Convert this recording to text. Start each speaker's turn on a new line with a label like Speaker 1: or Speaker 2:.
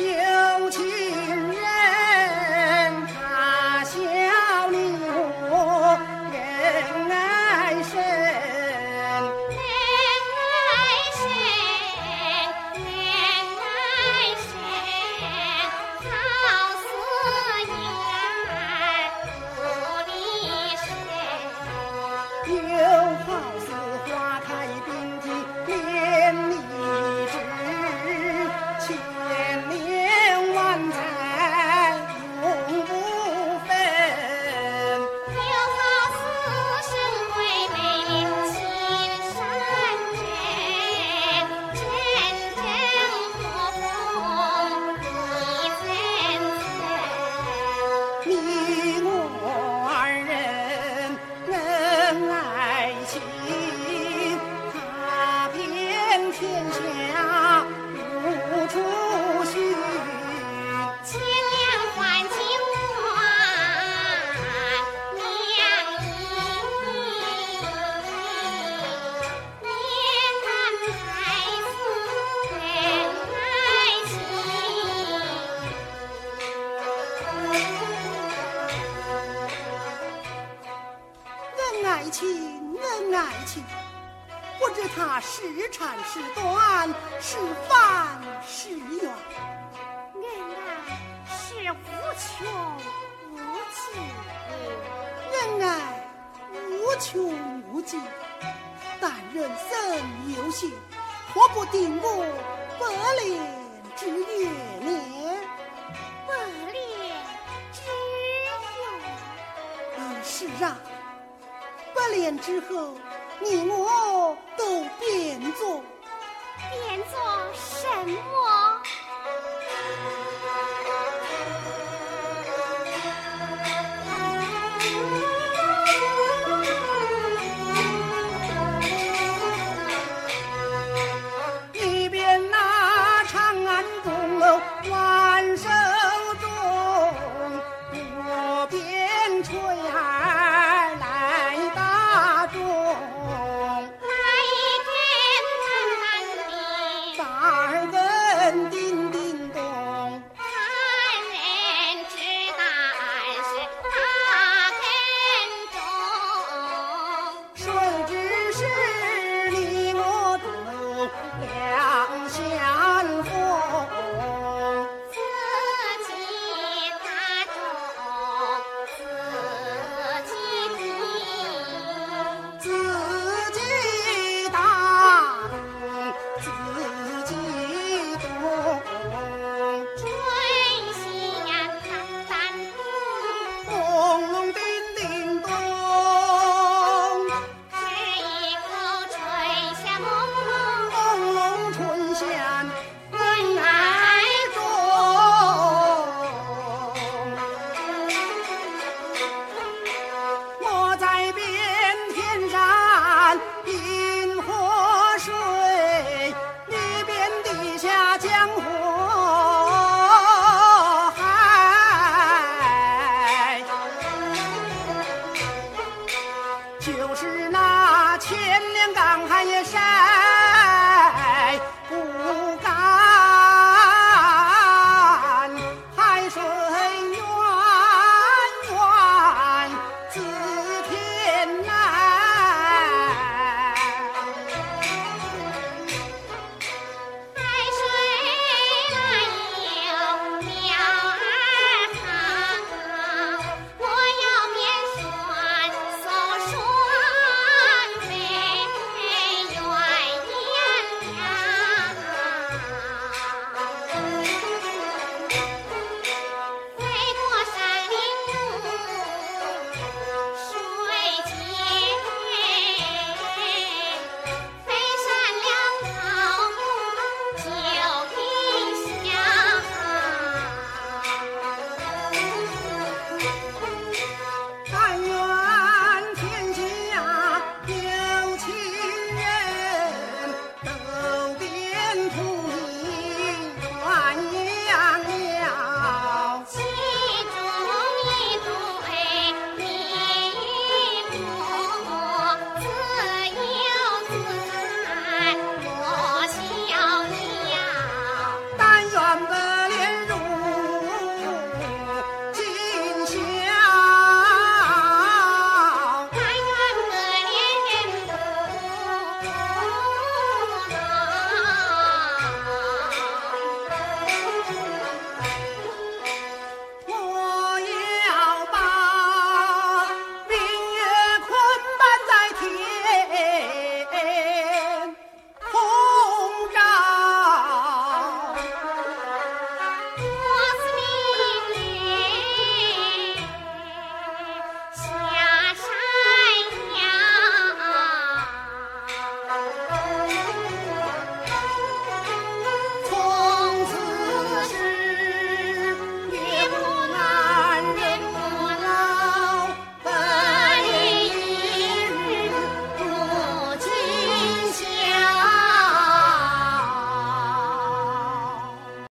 Speaker 1: Yeah. 恩爱情，恩爱情，不知他是长是短，是烦是怨。
Speaker 2: 恩爱是无穷无尽，
Speaker 1: 恩爱无穷无尽，但人生有幸，何不定过百年之约年？上。百年之后你我都变